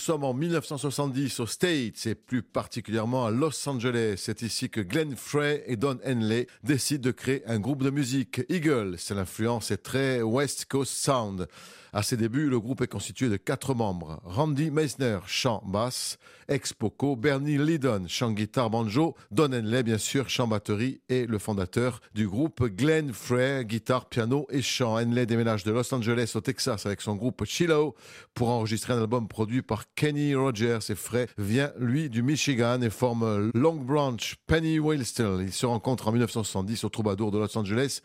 Nous sommes en 1970 aux States et plus particulièrement à Los Angeles. C'est ici que Glenn Frey et Don Henley décident de créer un groupe de musique. Eagle, c'est l'influence est très West Coast Sound. À ses débuts, le groupe est constitué de quatre membres. Randy Meisner, chant basse, ex-Poco, Bernie Lydon, chant guitare banjo, Don Henley, bien sûr, chant batterie, et le fondateur du groupe, Glenn Frey, guitare, piano et chant. Henley déménage de Los Angeles au Texas avec son groupe Chilo pour enregistrer un album produit par Kenny Rogers et Frey vient, lui, du Michigan et forme Long Branch, Penny Wilston. Ils se rencontrent en 1970 au Troubadour de Los Angeles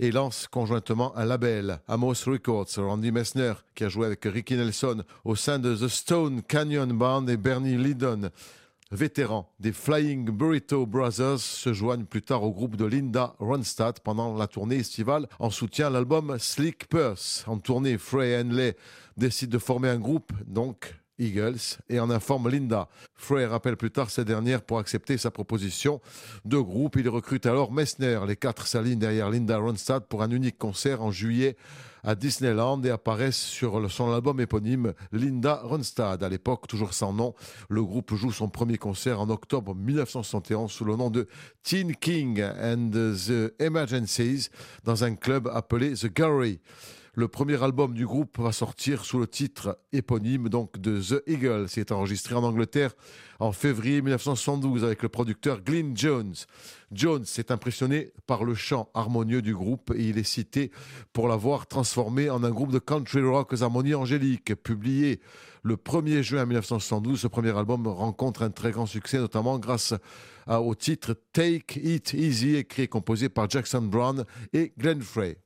et lancent conjointement un label, Amos Records. Randy Messner, qui a joué avec Ricky Nelson au sein de The Stone Canyon Band et Bernie Lydon vétéran des Flying Burrito Brothers, se joignent plus tard au groupe de Linda Ronstadt pendant la tournée estivale en soutien à l'album Slick Purse. En tournée, Frey Henley décide de former un groupe, donc Eagles et en informe Linda. Frey rappelle plus tard cette dernière pour accepter sa proposition de groupe. Il recrute alors Messner. Les quatre s'alignent derrière Linda Ronstadt pour un unique concert en juillet à Disneyland et apparaissent sur son album éponyme Linda Ronstadt. À l'époque, toujours sans nom, le groupe joue son premier concert en octobre 1971 sous le nom de Teen King and the Emergencies dans un club appelé The Gallery. Le premier album du groupe va sortir sous le titre éponyme donc de The Eagle. C'est enregistré en Angleterre en février 1972 avec le producteur Glyn Jones. Jones s'est impressionné par le chant harmonieux du groupe et il est cité pour l'avoir transformé en un groupe de country rock aux harmonies angéliques. Publié le 1er juin 1972, ce premier album rencontre un très grand succès, notamment grâce au titre Take It Easy, écrit et composé par Jackson Brown et Glenn Frey.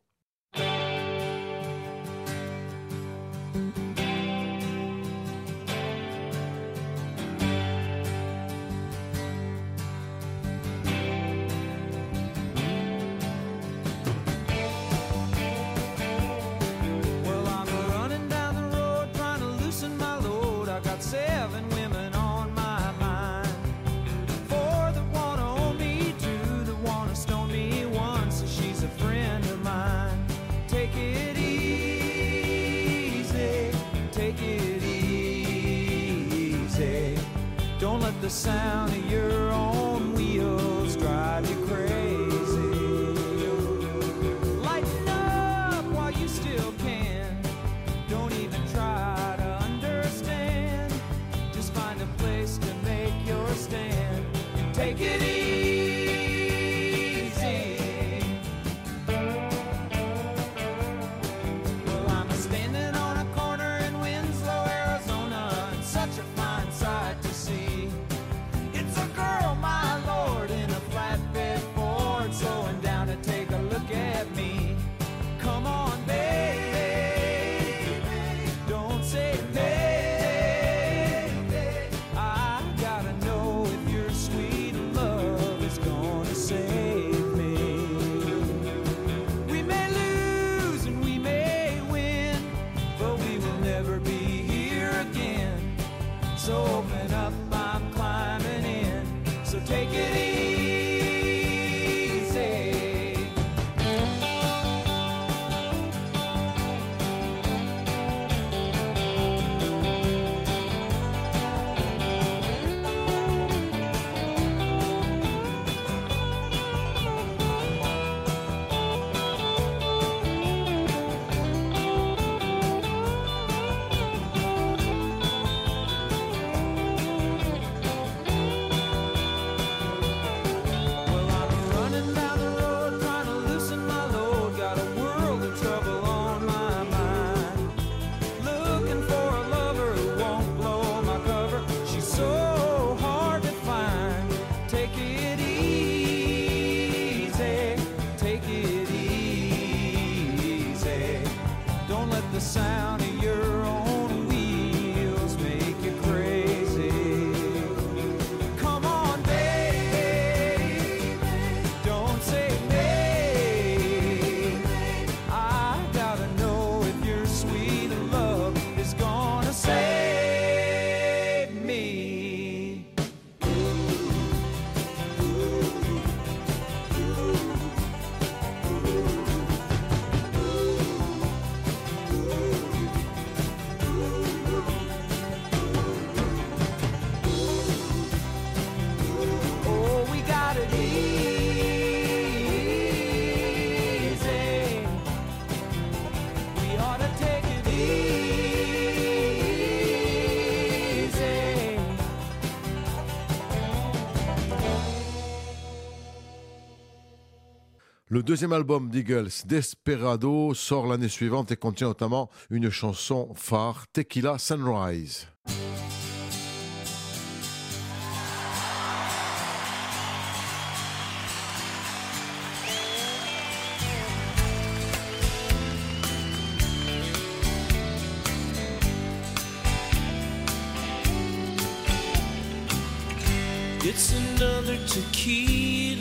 Le deuxième album d'Eagles, Desperado, sort l'année suivante et contient notamment une chanson phare, Tequila Sunrise.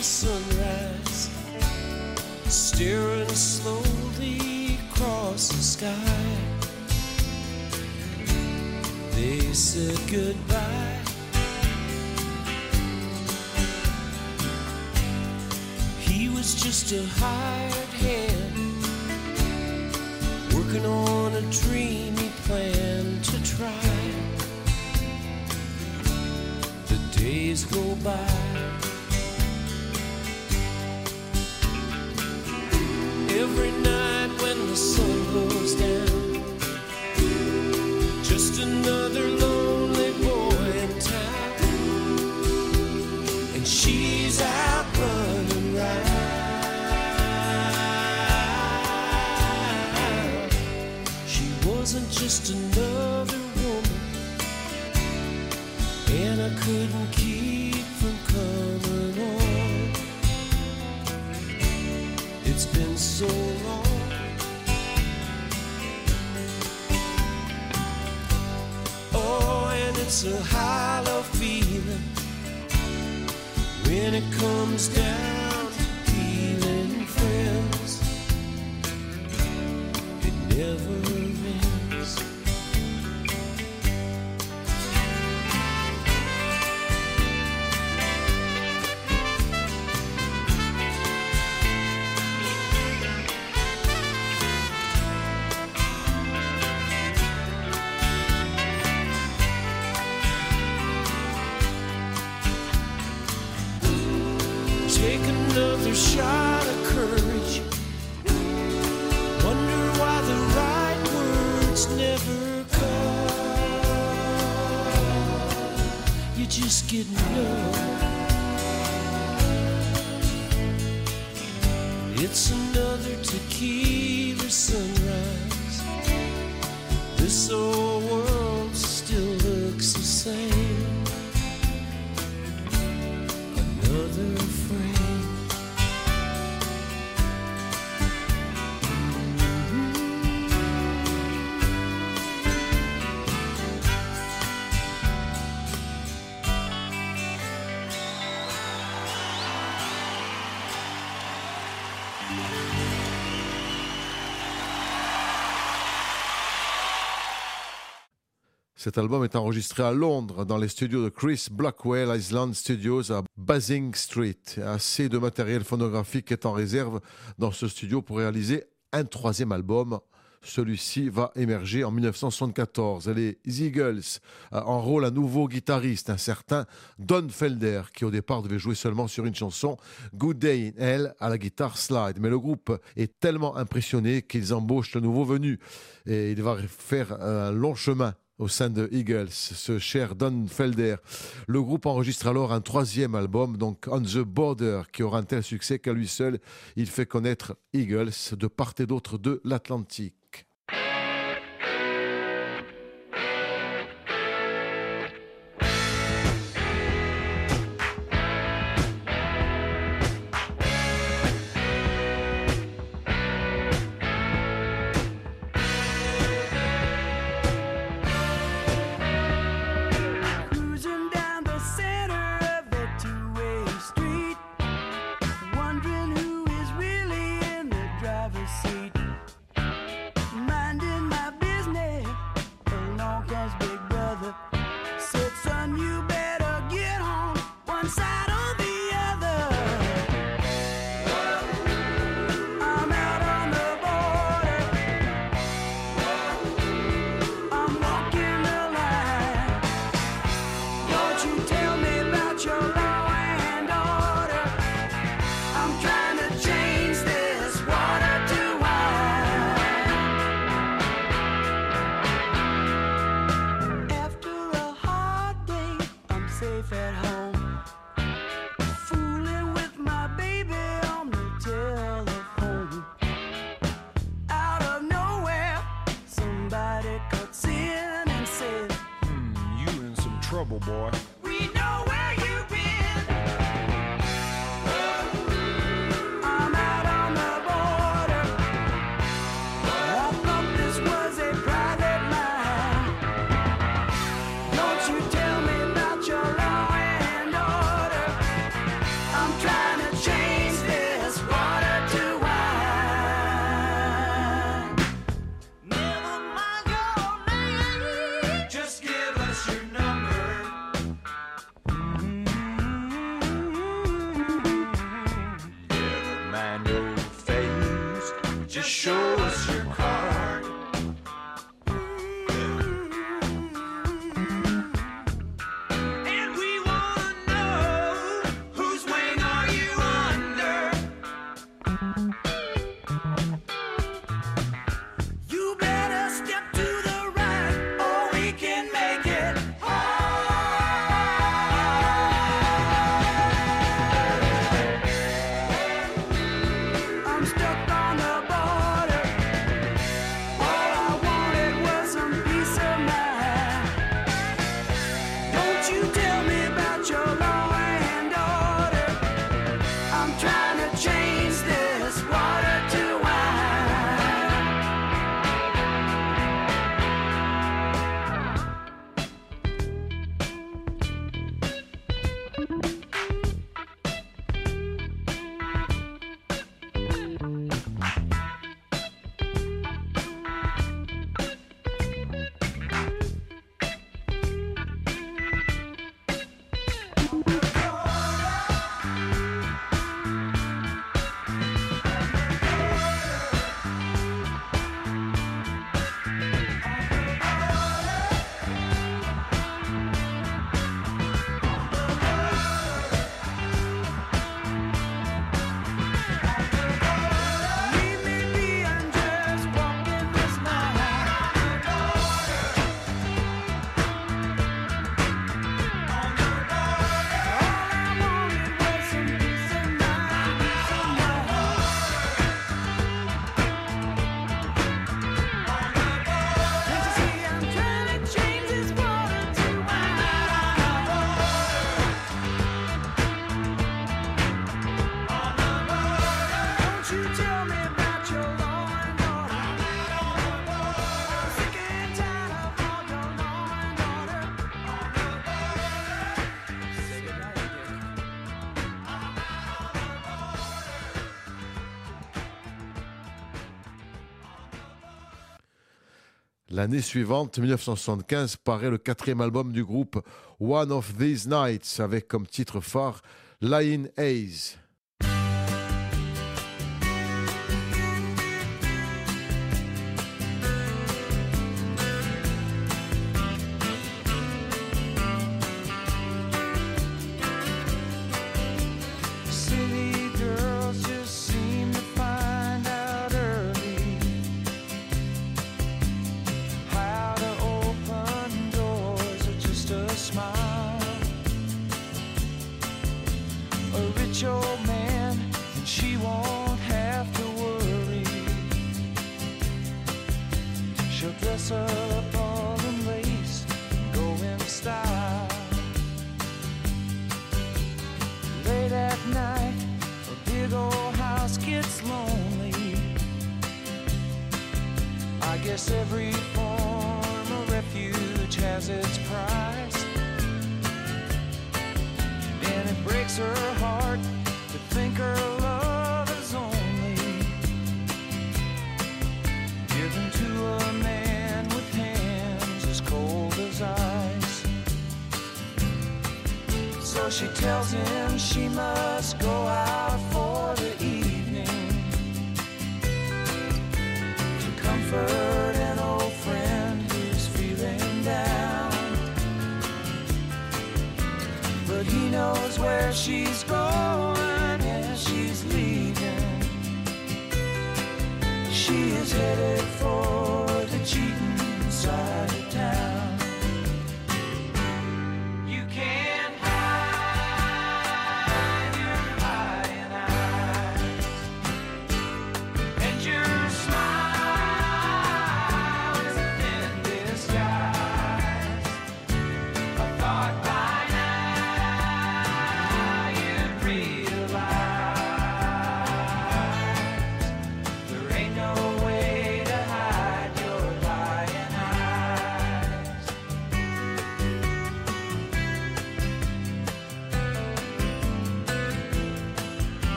Sunrise, staring slowly across the sky. They said goodbye. He was just a hired hand, working on a dream he planned to try the days go by. Every night when the sun goes down, just another lonely boy in town, and she's out running round. She wasn't just another woman. And I couldn't it's a hollow feeling when it comes down Cet album est enregistré à Londres dans les studios de Chris Blackwell Island Studios à Basing Street. Assez de matériel phonographique est en réserve dans ce studio pour réaliser un troisième album. Celui-ci va émerger en 1974. Et les Eagles euh, enrôlent un nouveau guitariste, un certain Don Felder, qui au départ devait jouer seulement sur une chanson, Good Day in Hell, à la guitare slide. Mais le groupe est tellement impressionné qu'ils embauchent le nouveau venu. Et il va faire un long chemin au sein de Eagles, ce cher Don Felder. Le groupe enregistre alors un troisième album, donc On the Border, qui aura un tel succès qu'à lui seul, il fait connaître Eagles de part et d'autre de l'Atlantique. trouble, boy. L'année suivante, 1975, paraît le quatrième album du groupe One of These Nights avec comme titre phare Lion Haze. So she tells him she must go out for the evening to comfort an old friend who's feeling down. But he knows where she's going and she's leaving. She is headed for.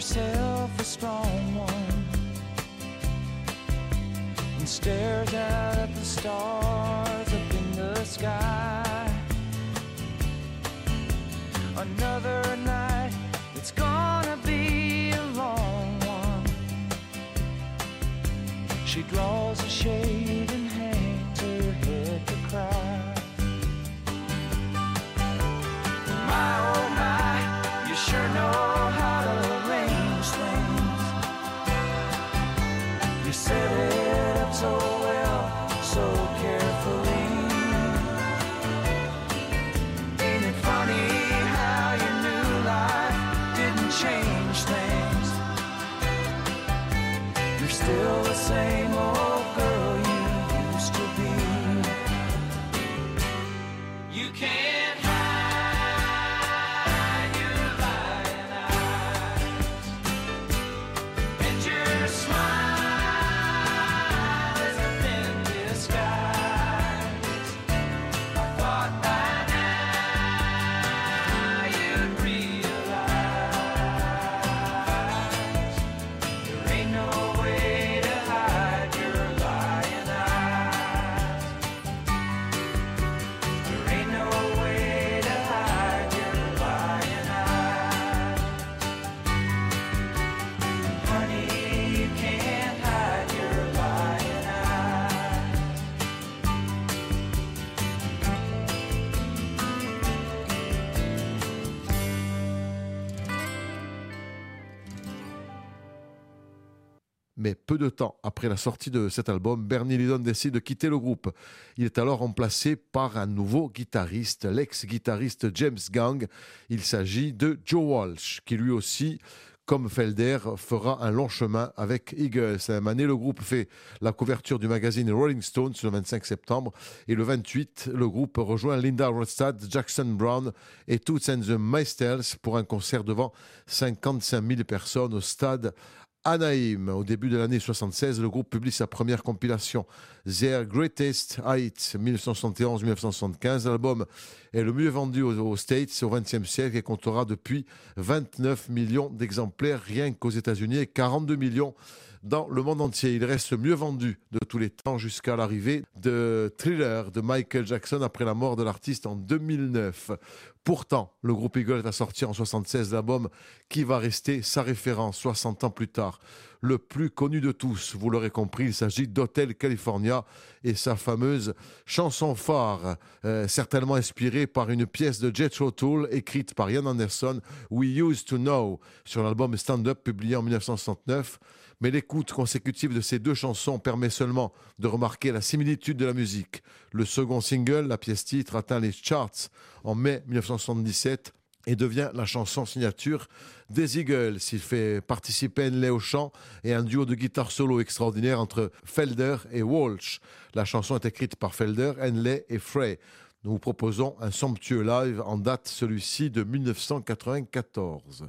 Pours herself a strong one and stares out at the stars up in the sky. Another night, it's gonna be a long one. She draws a shade and hangs her head to cry. My, de temps après la sortie de cet album, Bernie Lidon décide de quitter le groupe. Il est alors remplacé par un nouveau guitariste, l'ex-guitariste James Gang. Il s'agit de Joe Walsh, qui lui aussi, comme Felder, fera un long chemin avec Eagles. La même année, le groupe fait la couverture du magazine Rolling Stone le 25 septembre. Et le 28, le groupe rejoint Linda Ronstadt, Jackson Brown et Toots and the Maesters pour un concert devant 55 000 personnes au stade Anaheim. Au début de l'année 76, le groupe publie sa première compilation, Their Greatest Hits 1971-1975. L'album est le mieux vendu aux, aux States au XXe siècle et comptera depuis 29 millions d'exemplaires rien qu'aux États-Unis et 42 millions dans le monde entier. Il reste mieux vendu de tous les temps jusqu'à l'arrivée de Thriller de Michael Jackson après la mort de l'artiste en 2009. Pourtant, le groupe Eagle va sortir en 76 l'album qui va rester sa référence 60 ans plus tard. Le plus connu de tous, vous l'aurez compris, il s'agit d'Hotel California et sa fameuse chanson phare, euh, certainement inspirée par une pièce de Jethro Tull écrite par Ian Anderson, We Used to Know, sur l'album Stand Up publié en 1969 mais l'écoute consécutive de ces deux chansons permet seulement de remarquer la similitude de la musique. Le second single, la pièce titre, atteint les charts en mai 1977 et devient la chanson signature des Eagles. Il fait participer Henley au chant et un duo de guitare solo extraordinaire entre Felder et Walsh. La chanson est écrite par Felder, Henley et Frey. Nous vous proposons un somptueux live en date celui-ci de 1994.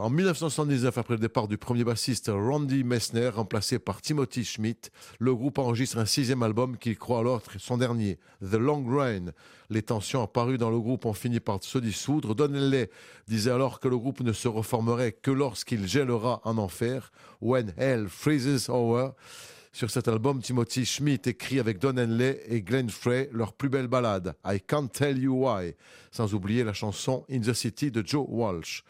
En 1979, après le départ du premier bassiste Randy Messner, remplacé par Timothy Schmidt, le groupe enregistre un sixième album qu'il croit alors son dernier, The Long Rain. Les tensions apparues dans le groupe ont fini par se dissoudre. Don Henley disait alors que le groupe ne se reformerait que lorsqu'il gèlera en enfer, When Hell Freezes Over. Sur cet album, Timothy Schmidt écrit avec Don Henley et Glenn Frey leur plus belle ballade, I Can't Tell You Why, sans oublier la chanson In the City de Joe Walsh.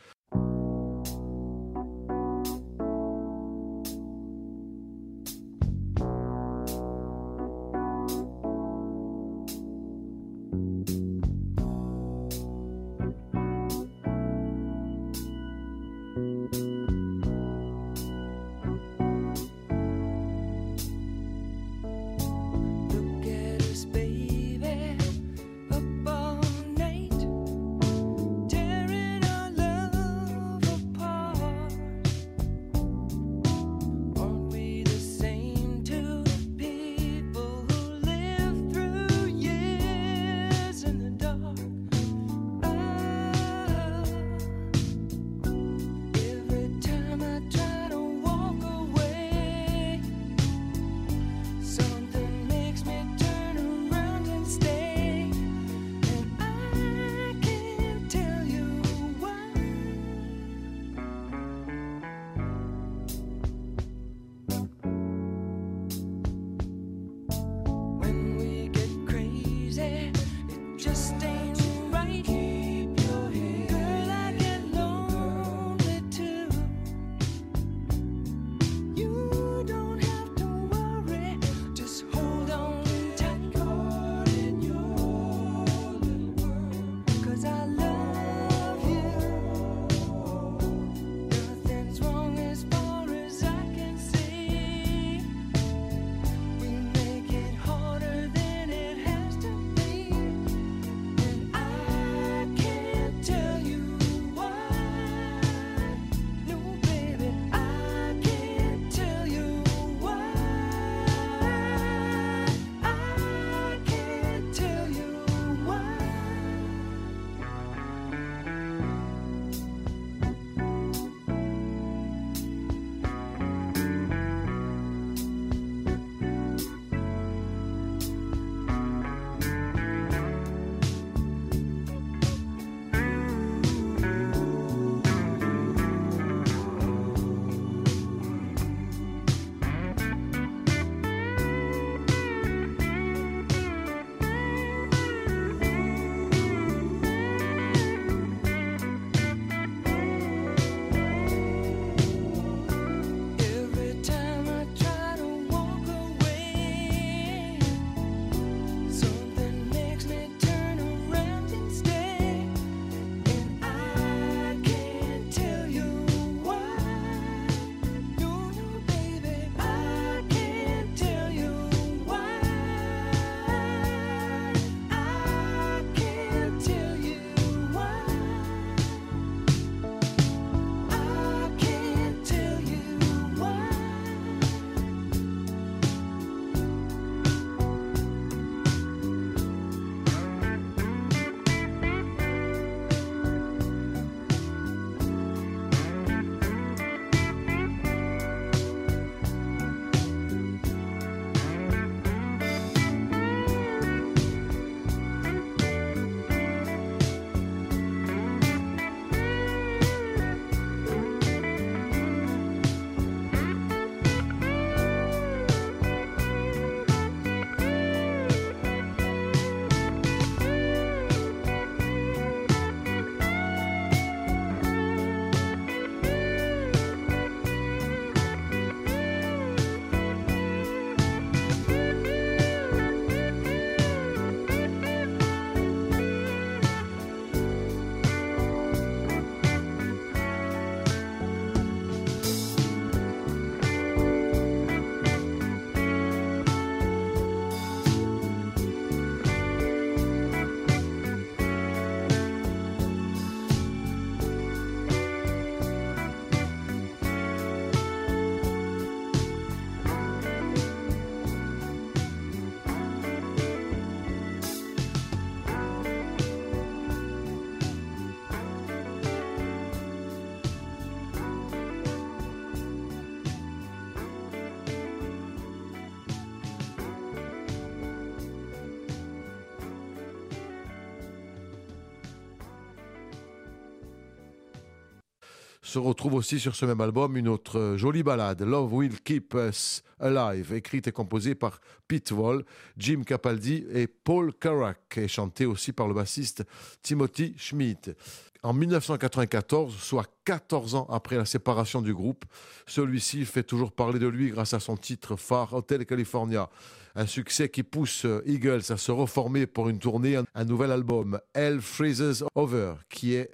Se retrouve aussi sur ce même album une autre euh, jolie ballade, Love Will Keep Us Alive, écrite et composée par Pete Wall, Jim Capaldi et Paul Carrack, et chantée aussi par le bassiste Timothy Schmidt. En 1994, soit 14 ans après la séparation du groupe, celui-ci fait toujours parler de lui grâce à son titre phare Hotel California. Un succès qui pousse Eagles à se reformer pour une tournée, un nouvel album, Hell Freezes Over, qui est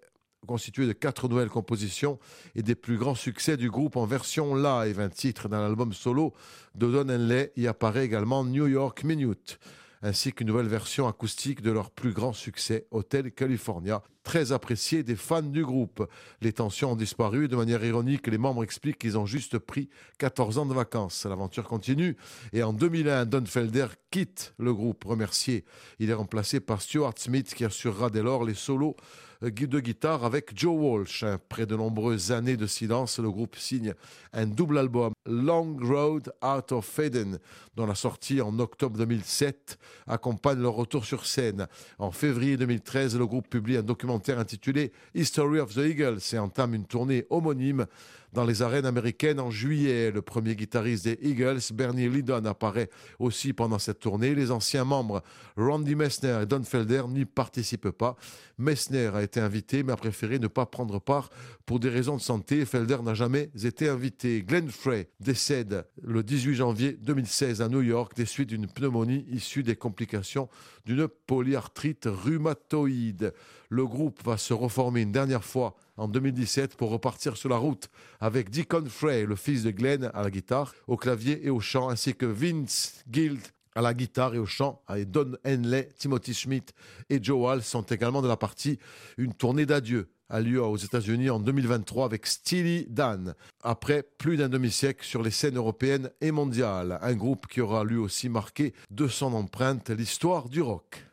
constitué de quatre nouvelles compositions et des plus grands succès du groupe en version live. Un titre d'un album solo de Don Henley y apparaît également New York Minute ainsi qu'une nouvelle version acoustique de leur plus grand succès, Hotel California, très apprécié des fans du groupe. Les tensions ont disparu de manière ironique, les membres expliquent qu'ils ont juste pris 14 ans de vacances. L'aventure continue et en 2001, Don Felder quitte le groupe remercié. Il est remplacé par Stuart Smith qui assurera dès lors les solos euh, de guitare avec Joe Walsh. Après de nombreuses années de silence, le groupe signe un double album, Long Road Out of Eden, dont la sortie en octobre 2007 accompagne leur retour sur scène. En février 2013, le groupe publie un intitulé History of the Eagles et entame une tournée homonyme dans les arènes américaines en juillet. Le premier guitariste des Eagles, Bernie Lydon, apparaît aussi pendant cette tournée. Les anciens membres, Randy Messner et Don Felder, n'y participent pas. Messner a été invité, mais a préféré ne pas prendre part pour des raisons de santé. Felder n'a jamais été invité. Glenn Frey décède le 18 janvier 2016 à New York des suites d'une pneumonie issue des complications d'une polyarthrite rhumatoïde. Le groupe va se reformer une dernière fois en 2017 pour repartir sur la route avec Deacon Frey, le fils de Glenn, à la guitare, au clavier et au chant, ainsi que Vince Guild à la guitare et au chant, et Don Henley, Timothy Schmidt et Joe Wall sont également de la partie. Une tournée d'adieu a lieu aux États-Unis en 2023 avec Steely Dan, après plus d'un demi-siècle sur les scènes européennes et mondiales. Un groupe qui aura lui aussi marqué de son empreinte l'histoire du rock.